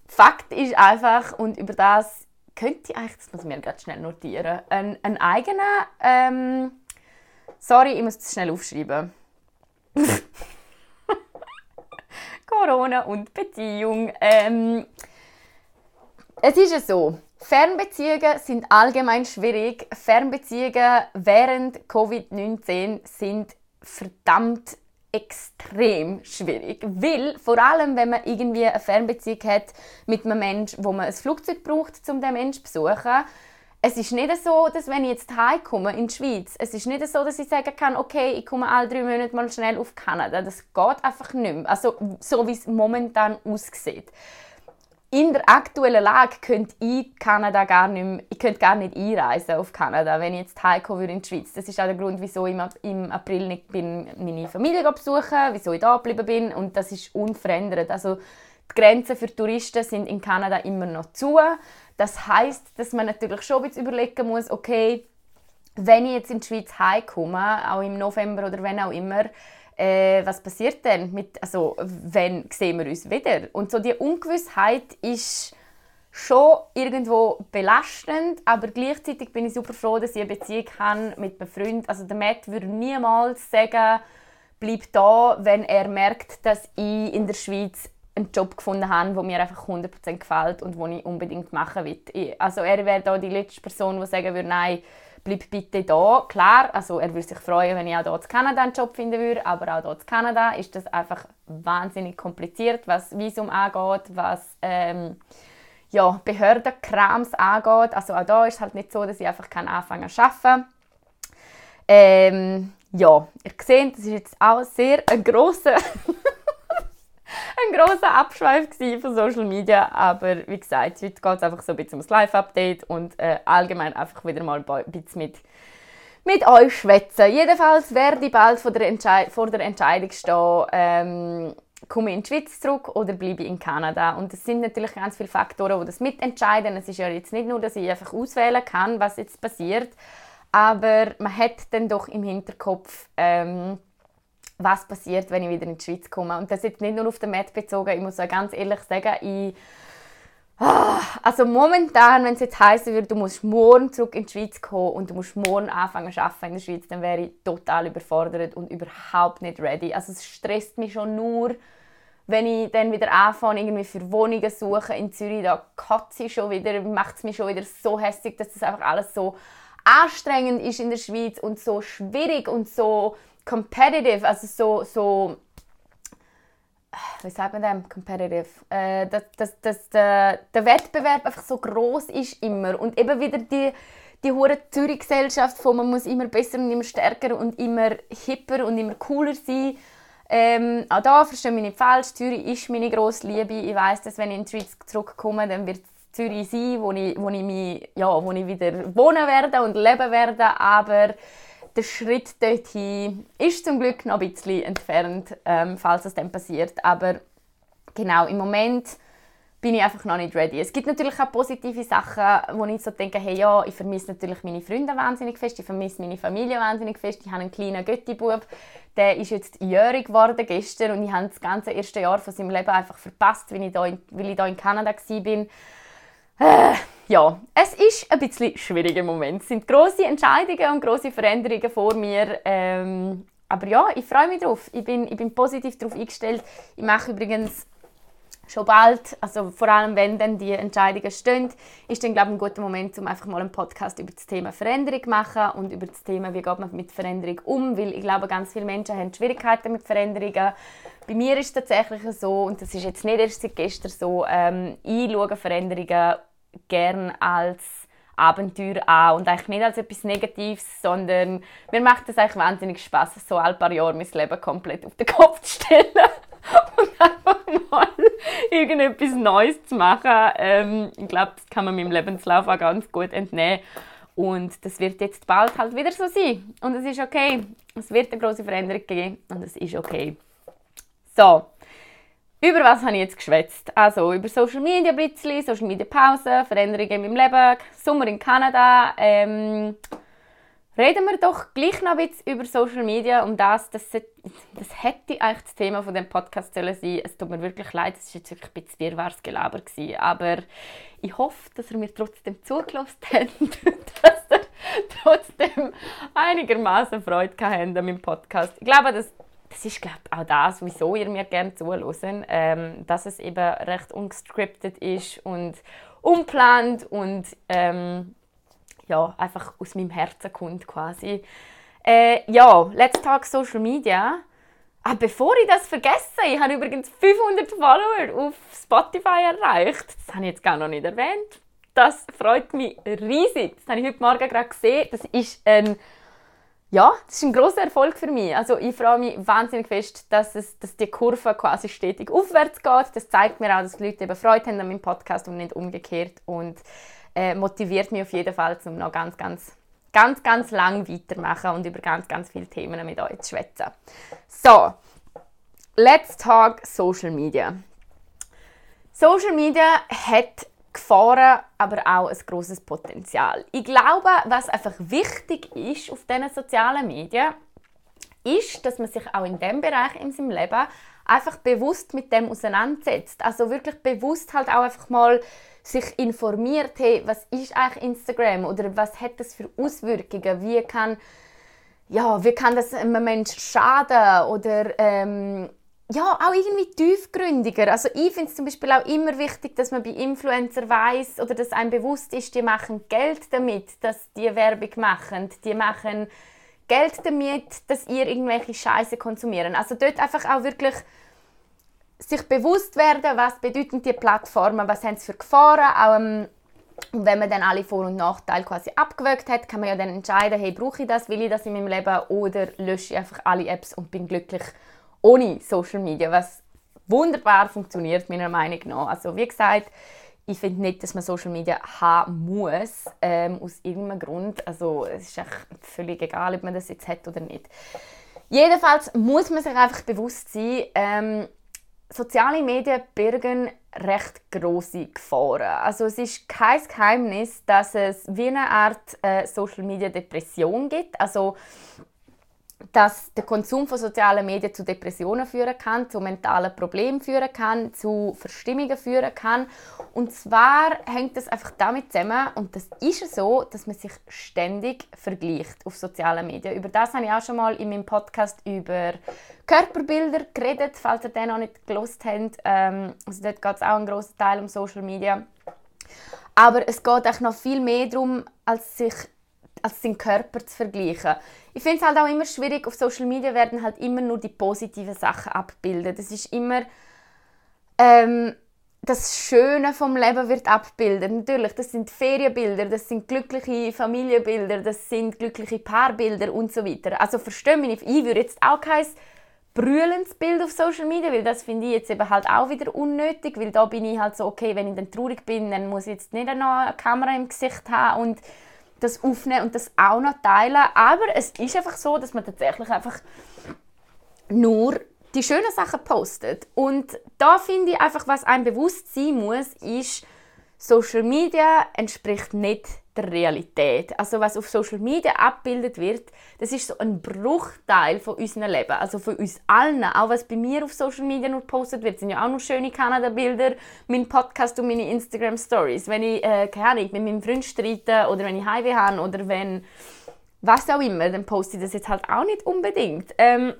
Fakt ist einfach, und über das könnte ich eigentlich, das muss ich mir ganz schnell notieren, einen, einen eigenen, ähm, sorry, ich muss das schnell aufschreiben. <laughs> Corona und Beziehung. Ähm, es ist ja so, Fernbeziehungen sind allgemein schwierig. Fernbeziehungen während Covid-19 sind verdammt extrem schwierig, weil vor allem, wenn man irgendwie eine Fernbeziehung hat mit einem Menschen, wo man ein Flugzeug braucht, um den Menschen zu besuchen, es ist nicht so, dass wenn ich jetzt heimkomme in die Schweiz, es ist nicht so, dass ich sagen kann, okay, ich komme alle drei Monate mal schnell auf Kanada. Das geht einfach nicht mehr. Also so wie es momentan aussieht in der aktuellen Lage könnte ich Kanada gar nicht mehr, ich könnte gar nicht einreisen auf Kanada, wenn ich jetzt heimkommen würde in die Schweiz. Das ist auch der Grund, wieso ich im April nicht bin, meine Familie besuchen wieso ich da geblieben bin und das ist unverändert. Also die Grenzen für Touristen sind in Kanada immer noch zu. Das heißt, dass man natürlich schon ein überlegen muss, okay, wenn ich jetzt in die Schweiz heimkomme, auch im November oder wenn auch immer, äh, was passiert denn mit, also wenn sehen wir uns wieder? Und so die Ungewissheit ist schon irgendwo belastend, aber gleichzeitig bin ich super froh, dass ich eine Beziehung habe mit einem Freund. Also der Matt würde niemals sagen, bleib da, wenn er merkt, dass ich in der Schweiz einen Job gefunden habe, der mir einfach 100% gefällt und den ich unbedingt machen will. Also er wäre da die letzte Person, die sagen würde, nein, bleib bitte da. Klar, also er würde sich freuen, wenn ich auch hier in Kanada einen Job finden würde, aber auch hier in Kanada ist das einfach wahnsinnig kompliziert, was Visum angeht, was ähm, ja, Behördenkrams angeht. Also auch da ist es halt nicht so, dass ich einfach anfangen zu arbeiten ähm, ja, ihr seht, das ist jetzt auch sehr ein grosser ein großer Abschweif von Social Media, aber wie gesagt, heute geht es einfach so ein bisschen ums Live-Update und äh, allgemein einfach wieder mal ein bisschen mit, mit euch schwätzen. Jedenfalls werde ich bald vor der, vor der Entscheidung stehen, ähm, komme ich in die Schweiz zurück oder bleibe ich in Kanada. Und es sind natürlich ganz viele Faktoren, die das mitentscheiden. Es ist ja jetzt nicht nur, dass ich einfach auswählen kann, was jetzt passiert, aber man hat dann doch im Hinterkopf, ähm, was passiert, wenn ich wieder in die Schweiz komme. Und das jetzt nicht nur auf den Met bezogen, ich muss auch ganz ehrlich sagen, ich ah, also momentan, wenn es jetzt heißen würde, du musst morgen zurück in die Schweiz kommen und du musst morgen anfangen zu arbeiten in der Schweiz, dann wäre ich total überfordert und überhaupt nicht ready. Also es stresst mich schon nur, wenn ich dann wieder anfange, irgendwie für Wohnungen suchen in Zürich, da kotze ich schon wieder, macht es mich schon wieder so hässlich, dass das einfach alles so anstrengend ist in der Schweiz und so schwierig und so competitive, also so, so wie sagt man dem, competitive, äh, dass, dass, dass der, der Wettbewerb einfach so groß ist immer und eben wieder die die hure Zürich-Gesellschaft von man muss immer besser und immer stärker und immer hipper und immer cooler sein. Ähm, auch da verstehe mich nicht falsch, Zürich ist meine grosse Liebe. Ich weiß, dass wenn ich in Schweiz zurückkomme, dann wird es Zürich sein, wo ich, wo ich, mich, ja, wo ich wieder wohnen werde und leben werde, aber der Schritt dorthin ist zum Glück noch ein bisschen entfernt, ähm, falls es dann passiert. Aber genau, im Moment bin ich einfach noch nicht ready. Es gibt natürlich auch positive Sachen, wo ich so denke, hey, ja, ich vermisse natürlich meine Freunde wahnsinnig fest, ich vermisse meine Familie wahnsinnig fest. Ich habe einen kleinen Götti-Bub, der ist jetzt jährig geworden gestern und ich habe das ganze erste Jahr von seinem Leben einfach verpasst, weil ich da in, in Kanada war. Äh, ja, es ist ein bisschen schwierig im Moment. Es sind große Entscheidungen und große Veränderungen vor mir. Ähm, aber ja, ich freue mich drauf. Ich bin, ich bin positiv darauf eingestellt. Ich mache übrigens schon bald, also vor allem wenn dann die Entscheidungen stehen, ist dann glaube ich ein guter Moment, um einfach mal einen Podcast über das Thema Veränderung zu machen und über das Thema, wie geht man mit Veränderung um, weil ich glaube, ganz viele Menschen haben Schwierigkeiten mit Veränderungen. Bei mir ist es tatsächlich so, und das ist jetzt nicht erst seit gestern so, ähm, ich schaue Veränderungen gern als Abenteuer an und eigentlich nicht als etwas Negatives, sondern mir macht es eigentlich wahnsinnig Spaß, so ein paar Jahre mein Leben komplett auf den Kopf zu stellen <laughs> und einfach mal irgendetwas Neues zu machen. Ähm, ich glaube, das kann man meinem Lebenslauf auch ganz gut entnehmen. Und das wird jetzt bald halt wieder so sein. Und es ist okay. Es wird eine große Veränderung geben und es ist okay. So, über was habe ich jetzt geschwätzt? Also über Social Media ein bisschen, Social Media Pause, Veränderungen in meinem Leben, Sommer in Kanada. Ähm, reden wir doch gleich noch ein bisschen über Social Media. Um das, das, das hätte eigentlich das Thema von dem Podcast sollen sein. Es tut mir wirklich leid, es war jetzt wirklich ein bisschen wirrwarres Gelaber gewesen. Aber ich hoffe, dass ihr mir trotzdem zugelassen habt, <laughs> dass ihr trotzdem einigermaßen Freude habt an meinem Podcast. Ich glaube, das das ist glaube auch das, wieso ihr mir gerne zuhört, ähm, dass es eben recht unscripted ist und unplant und ähm, ja, einfach aus meinem Herzen kommt quasi. Äh, ja, Let's Talk Social Media. Ah, bevor ich das vergesse, ich habe übrigens 500 Follower auf Spotify erreicht. Das habe ich jetzt gar noch nicht erwähnt. Das freut mich riesig. Das habe ich heute Morgen gerade gesehen. Das ist ein ja, das ist ein großer Erfolg für mich. Also ich freue mich wahnsinnig fest, dass, es, dass die Kurve quasi stetig aufwärts geht. Das zeigt mir auch, dass die Leute eben Freude haben an meinem Podcast und nicht umgekehrt und äh, motiviert mich auf jeden Fall, um noch ganz, ganz, ganz, ganz lang weitermachen und über ganz, ganz viele Themen mit euch zu schwätzen. So, let's talk Social Media. Social Media hat Gefahren, aber auch ein großes Potenzial. Ich glaube, was einfach wichtig ist auf diesen sozialen Medien, ist, dass man sich auch in dem Bereich in seinem Leben einfach bewusst mit dem auseinandersetzt. Also wirklich bewusst halt auch einfach mal sich informiert, hey, was ist eigentlich Instagram oder was hat das für Auswirkungen? Wie kann ja, wie kann das einem Menschen schaden oder ähm, ja, auch irgendwie tiefgründiger. Also ich finde es zum Beispiel auch immer wichtig, dass man bei Influencer weiß oder dass einem bewusst ist, die machen Geld damit, dass die Werbung machen. Die machen Geld damit, dass ihr irgendwelche Scheiße konsumieren. Also dort einfach auch wirklich sich bewusst werden, was bedeuten die Plattformen, was haben sie für Gefahren, auch ähm, und wenn man dann alle Vor- und Nachteile quasi abgewögt hat, kann man ja dann entscheiden, hey, brauche ich das, will ich das in meinem Leben oder lösche ich einfach alle Apps und bin glücklich ohne Social Media, was wunderbar funktioniert, meiner Meinung nach. Also wie gesagt, ich finde nicht, dass man Social Media haben muss, ähm, aus irgendeinem Grund. Also es ist echt völlig egal, ob man das jetzt hat oder nicht. Jedenfalls muss man sich einfach bewusst sein, ähm, soziale Medien birgen recht große Gefahren. Also es ist kein Geheimnis, dass es wie eine Art äh, Social Media Depression gibt. Also dass der Konsum von sozialen Medien zu Depressionen führen kann, zu mentalen Problemen führen kann, zu Verstimmungen führen kann. Und zwar hängt das einfach damit zusammen, und das ist so, dass man sich ständig vergleicht auf sozialen Medien. Über das habe ich auch schon mal in meinem Podcast über Körperbilder geredet, falls ihr den noch nicht gelost habt. Ähm, also dort geht es auch einen grossen Teil um Social Media. Aber es geht auch noch viel mehr darum, als sich als seinen Körper zu vergleichen. Ich finde es halt auch immer schwierig, auf Social Media werden halt immer nur die positiven Sachen abbilden. Das ist immer ähm, das Schöne vom Leben wird abbildet. Natürlich, das sind Ferienbilder, das sind glückliche Familienbilder, das sind glückliche Paarbilder und so weiter. Also verstehe mich nicht, ich würde jetzt auch kein brüllendes Bild auf Social Media, weil das finde ich jetzt eben halt auch wieder unnötig, weil da bin ich halt so, okay, wenn ich dann traurig bin, dann muss ich jetzt nicht noch eine Kamera im Gesicht haben und das aufnehmen und das auch noch teilen. Aber es ist einfach so, dass man tatsächlich einfach nur die schönen Sachen postet. Und da finde ich einfach, was einem bewusst sein muss, ist, Social Media entspricht nicht der Realität. Also was auf Social Media abgebildet wird, das ist so ein Bruchteil von unserem Leben, also von uns allen. Auch was bei mir auf Social Media nur gepostet wird, sind ja auch noch schöne Kanada-Bilder, mein Podcast und meine Instagram-Stories. Wenn ich, äh, keine Ahnung, mit meinem Freund streite oder wenn ich Heimweh habe oder wenn was auch immer, dann poste ich das jetzt halt auch nicht unbedingt. Ähm,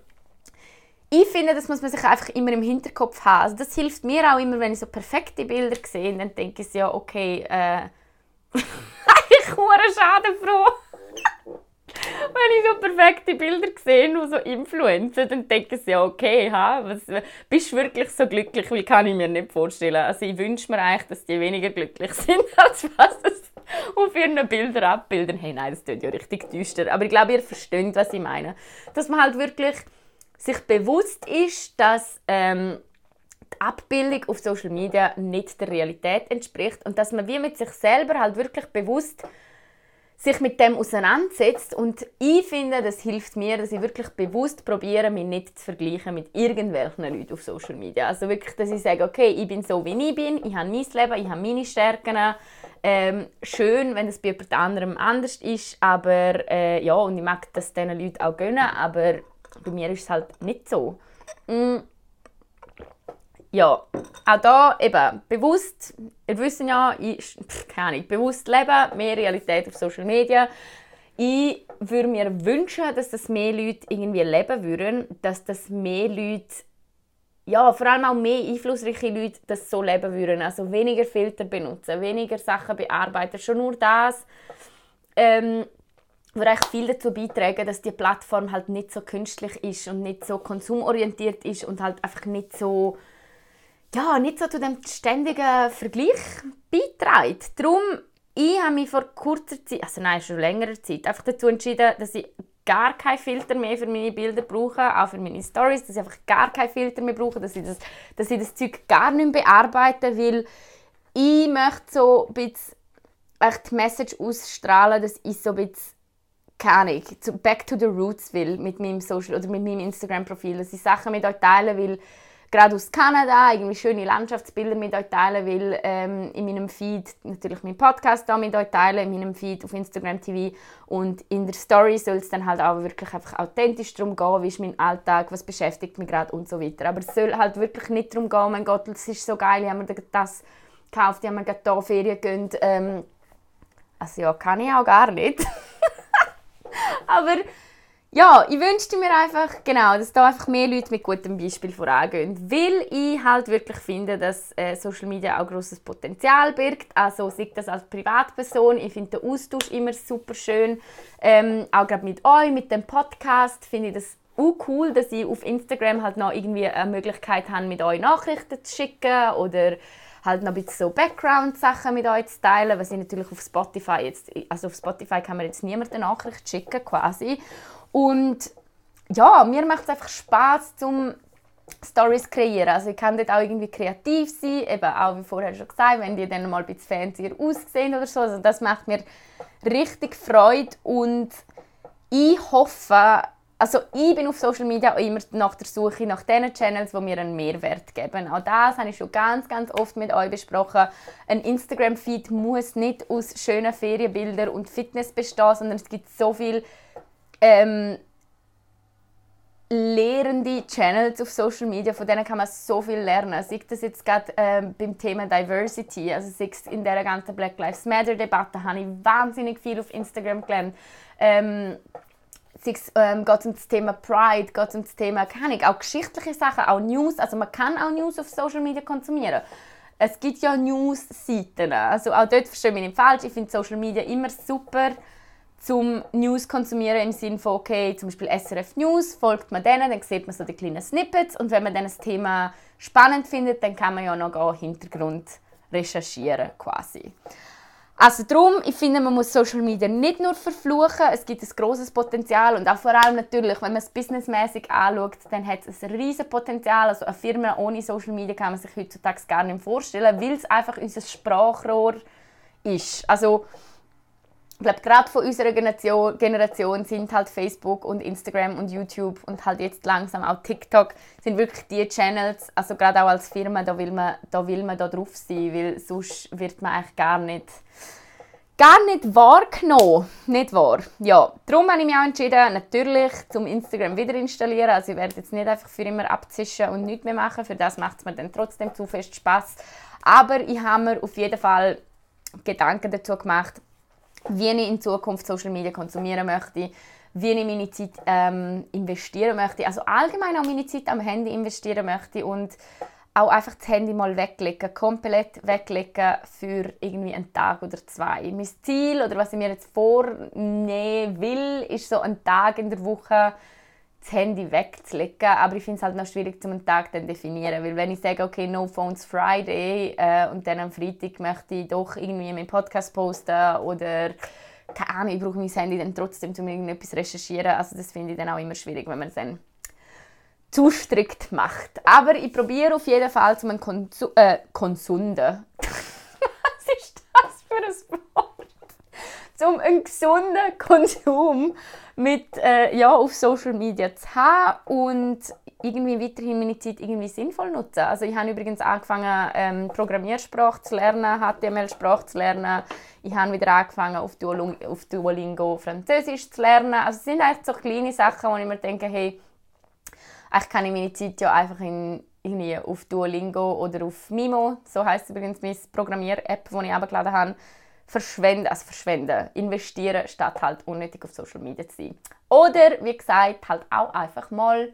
ich finde, das muss man sich einfach immer im Hinterkopf haben. Also das hilft mir auch immer, wenn ich so perfekte Bilder sehe, dann denke ich ja, okay, äh, <laughs> <laughs> bin schadenfroh. wenn ich so perfekte Bilder sehe, nur so Influencer, dann denke ich ja, okay, ha, was, bist du wirklich so glücklich? Wie kann ich mir nicht vorstellen. Also ich wünsche mir eigentlich, dass die weniger glücklich sind, <laughs> als was es auf ihren Bildern abbilden. Hey, nein, das tut ja richtig düster. Aber ich glaube, ihr versteht, was ich meine. Dass man halt wirklich sich bewusst ist, dass ähm, die Abbildung auf Social Media nicht der Realität entspricht und dass man wie mit sich selber halt wirklich bewusst sich mit dem auseinandersetzt und ich finde, das hilft mir, dass ich wirklich bewusst probiere, mich nicht zu vergleichen mit irgendwelchen Leuten auf Social Media. Also wirklich, dass ich sage, okay, ich bin so, wie ich bin, ich habe mein Leben, ich habe meine Stärken. Ähm, schön, wenn es bei jemand anderem anders ist, aber äh, ja, und ich mag das diesen Leuten auch gönnen, aber bei mir ist es halt nicht so. Mm ja, auch da eben bewusst, ihr wisst ja, ich, keine Ahnung, bewusst leben, mehr Realität auf Social Media. Ich würde mir wünschen, dass das mehr Leute irgendwie leben würden, dass das mehr Leute, ja, vor allem auch mehr einflussreiche Leute das so leben würden. Also weniger Filter benutzen, weniger Sachen bearbeiten. Schon nur das ähm, würde eigentlich viel dazu beitragen, dass die Plattform halt nicht so künstlich ist und nicht so konsumorientiert ist und halt einfach nicht so ja, nicht so zu dem ständigen Vergleich beiträgt. Darum, ich habe mich vor kurzer Zeit, also nein, schon längerer Zeit, einfach dazu entschieden, dass ich gar keinen Filter mehr für meine Bilder brauche, auch für meine Stories, dass ich einfach gar keinen Filter mehr brauche, dass ich das, dass ich das Zeug gar nicht mehr bearbeiten will. Ich möchte so ein bisschen die Message ausstrahlen, dass ich so ein bisschen keine Ahnung, back to the roots will mit meinem Social oder mit meinem Instagram-Profil, dass ich Sachen mit euch teilen will, gerade aus Kanada irgendwie schöne Landschaftsbilder mit euch teilen will, ähm, in meinem Feed, natürlich meinen Podcast da mit euch teilen, in meinem Feed auf Instagram TV und in der Story soll es dann halt auch wirklich einfach authentisch darum gehen, wie ist mein Alltag, was beschäftigt mich gerade und so weiter. Aber es soll halt wirklich nicht darum gehen, oh mein Gott, das ist so geil, ich habe mir das gekauft, ich habe mir gerade hier Ferien gegönnt. Ähm, also ja, kann ich auch gar nicht. <laughs> Aber ja, ich wünschte mir einfach, genau, dass da einfach mehr Leute mit gutem Beispiel vorangehen. Weil ich halt wirklich finde, dass äh, Social Media auch großes Potenzial birgt. Also sei das als Privatperson. Ich finde den Austausch immer super schön. Ähm, auch gerade mit euch, mit dem Podcast, finde ich das auch cool, dass ich auf Instagram halt noch irgendwie eine Möglichkeit habe, mit euch Nachrichten zu schicken oder halt noch ein bisschen so Background-Sachen mit euch zu teilen, was ich natürlich auf Spotify jetzt, also auf Spotify kann man jetzt niemand eine Nachricht schicken quasi. Und ja, mir macht es einfach Spaß zum Stories kreieren. Also ich kann dort auch irgendwie kreativ sein, eben auch wie vorher schon gesagt, wenn die dann mal ein bisschen fancier aussehen oder so. Also das macht mir richtig Freude und ich hoffe, also ich bin auf Social Media immer nach der Suche nach den Channels, die mir einen Mehrwert geben. Auch das habe ich schon ganz, ganz oft mit euch besprochen. Ein Instagram-Feed muss nicht aus schönen Ferienbildern und Fitness bestehen, sondern es gibt so viel ähm, lehrende Channels auf Social Media, von denen kann man so viel lernen. Sei das jetzt gerade ähm, beim Thema Diversity, also sei in der ganzen Black Lives Matter Debatte, habe ich wahnsinnig viel auf Instagram gelernt. Ähm, sei es ähm, geht um das Thema Pride, geht um das Thema, kann ich, auch geschichtliche Sachen, auch News, also man kann auch News auf Social Media konsumieren. Es gibt ja News-Seiten, also auch dort verstehe ich mich nicht falsch, ich finde Social Media immer super, zum News konsumieren im Sinne von, okay, zum Beispiel SRF News, folgt man denen, dann sieht man so die kleinen Snippets und wenn man dann das Thema spannend findet, dann kann man ja noch auch Hintergrund recherchieren quasi. Also darum, ich finde, man muss Social Media nicht nur verfluchen, es gibt ein großes Potenzial und auch vor allem natürlich, wenn man es businessmäßig anschaut, dann hat es ein riesiges Potenzial. Also eine Firma ohne Social Media kann man sich heutzutage gar nicht vorstellen, weil es einfach unser Sprachrohr ist. Also ich glaube, gerade von unserer Generation, sind halt Facebook und Instagram und YouTube und halt jetzt langsam auch TikTok sind wirklich die Channels, also gerade auch als Firma, da will man da, will man da drauf sein, weil sonst wird man eigentlich gar nicht, gar nicht wahrgenommen. Nicht wahr? Ja, darum habe ich mich auch entschieden, natürlich zum Instagram wieder installieren. Also ich werde jetzt nicht einfach für immer abzischen und nichts mehr machen, für das macht es mir dann trotzdem zu fest Spaß. Aber ich habe mir auf jeden Fall Gedanken dazu gemacht, wie ich in Zukunft Social Media konsumieren möchte, wie ich meine Zeit ähm, investieren möchte. Also allgemein auch meine Zeit am Handy investieren möchte und auch einfach das Handy mal weglegen, komplett weglegen für irgendwie einen Tag oder zwei. Mein Ziel oder was ich mir jetzt vornehmen will, ist so ein Tag in der Woche das Handy wegzulegen. Aber ich finde es halt noch schwierig, zum Tag dann definieren. Weil wenn ich sage, okay, no phones Friday äh, und dann am Freitag möchte ich doch irgendwie meinen Podcast posten oder keine Ahnung, ich brauche mein Handy dann trotzdem, um irgendetwas recherchieren. Also das finde ich dann auch immer schwierig, wenn man es dann zu strikt macht. Aber ich probiere auf jeden Fall zum Konsu äh, Konsunde. <laughs> Was ist das für ein Zum einen gesunden <laughs> Konsum mit äh, ja, auf Social Media zu haben und irgendwie weiterhin meine Zeit irgendwie sinnvoll nutzen. Also ich habe übrigens angefangen, ähm, Programmiersprache zu lernen, HTML-Sprache zu lernen. Ich habe wieder angefangen, auf, Duolingo, auf Duolingo Französisch zu lernen. Also es sind echt so kleine Sachen, wo ich mir denke, hey, eigentlich kann ich meine Zeit ja einfach in, irgendwie auf Duolingo oder auf Mimo, so heißt übrigens meine Programmier-App, die ich abgeladen habe, verschwenden, also verschwenden, investieren, statt halt unnötig auf Social Media zu sein. Oder, wie gesagt, halt auch einfach mal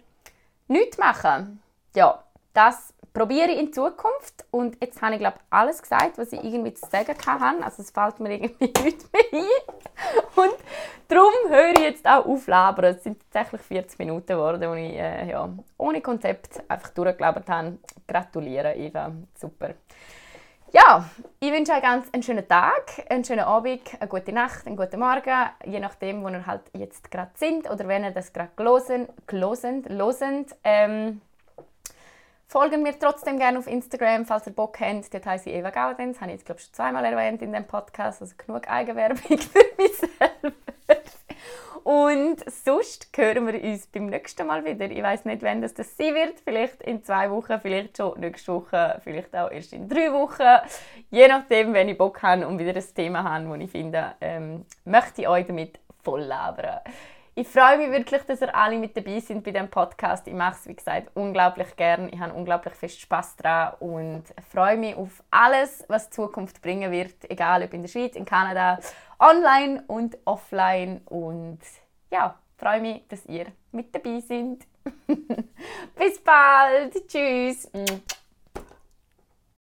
nichts machen. Ja, das probiere ich in Zukunft und jetzt habe ich glaube alles gesagt, was ich irgendwie zu sagen kann. Also es fällt mir irgendwie <laughs> nichts mehr ein. Und darum höre ich jetzt auch auf labern. Es sind tatsächlich 40 Minuten geworden, wo ich äh, ja, ohne Konzept einfach durchgelabert habe. Gratuliere, Eva. Super. Ja, ich wünsche euch ganz einen schönen Tag, einen schönen Abend, eine gute Nacht, einen guten Morgen, je nachdem, wo ihr halt jetzt gerade sind oder wenn ihr das gerade gelesen, gelesen, losend. Ähm, folgen mir trotzdem gerne auf Instagram, falls ihr Bock habt. Dort heiße ich Eva Gaudenz, habe ich jetzt glaube ich schon zweimal erwähnt in dem Podcast, also genug Eigenwerbung <laughs> für mich selber. Und sonst hören wir uns beim nächsten Mal wieder. Ich weiß nicht, wann das, sein wird. Vielleicht in zwei Wochen, vielleicht schon nächste Woche, vielleicht auch erst in drei Wochen. Je nachdem, wenn ich Bock habe und wieder ein Thema habe, das ich finde, ähm, möchte ich euch damit voll labern. Ich freue mich wirklich, dass ihr alle mit dabei sind bei diesem Podcast. Ich mache es, wie gesagt, unglaublich gern. Ich habe unglaublich viel Spaß daran und freue mich auf alles, was die Zukunft bringen wird. Egal ob in der Schweiz, in Kanada, online und offline. Und ja, freue mich, dass ihr mit dabei seid. <laughs> Bis bald. Tschüss.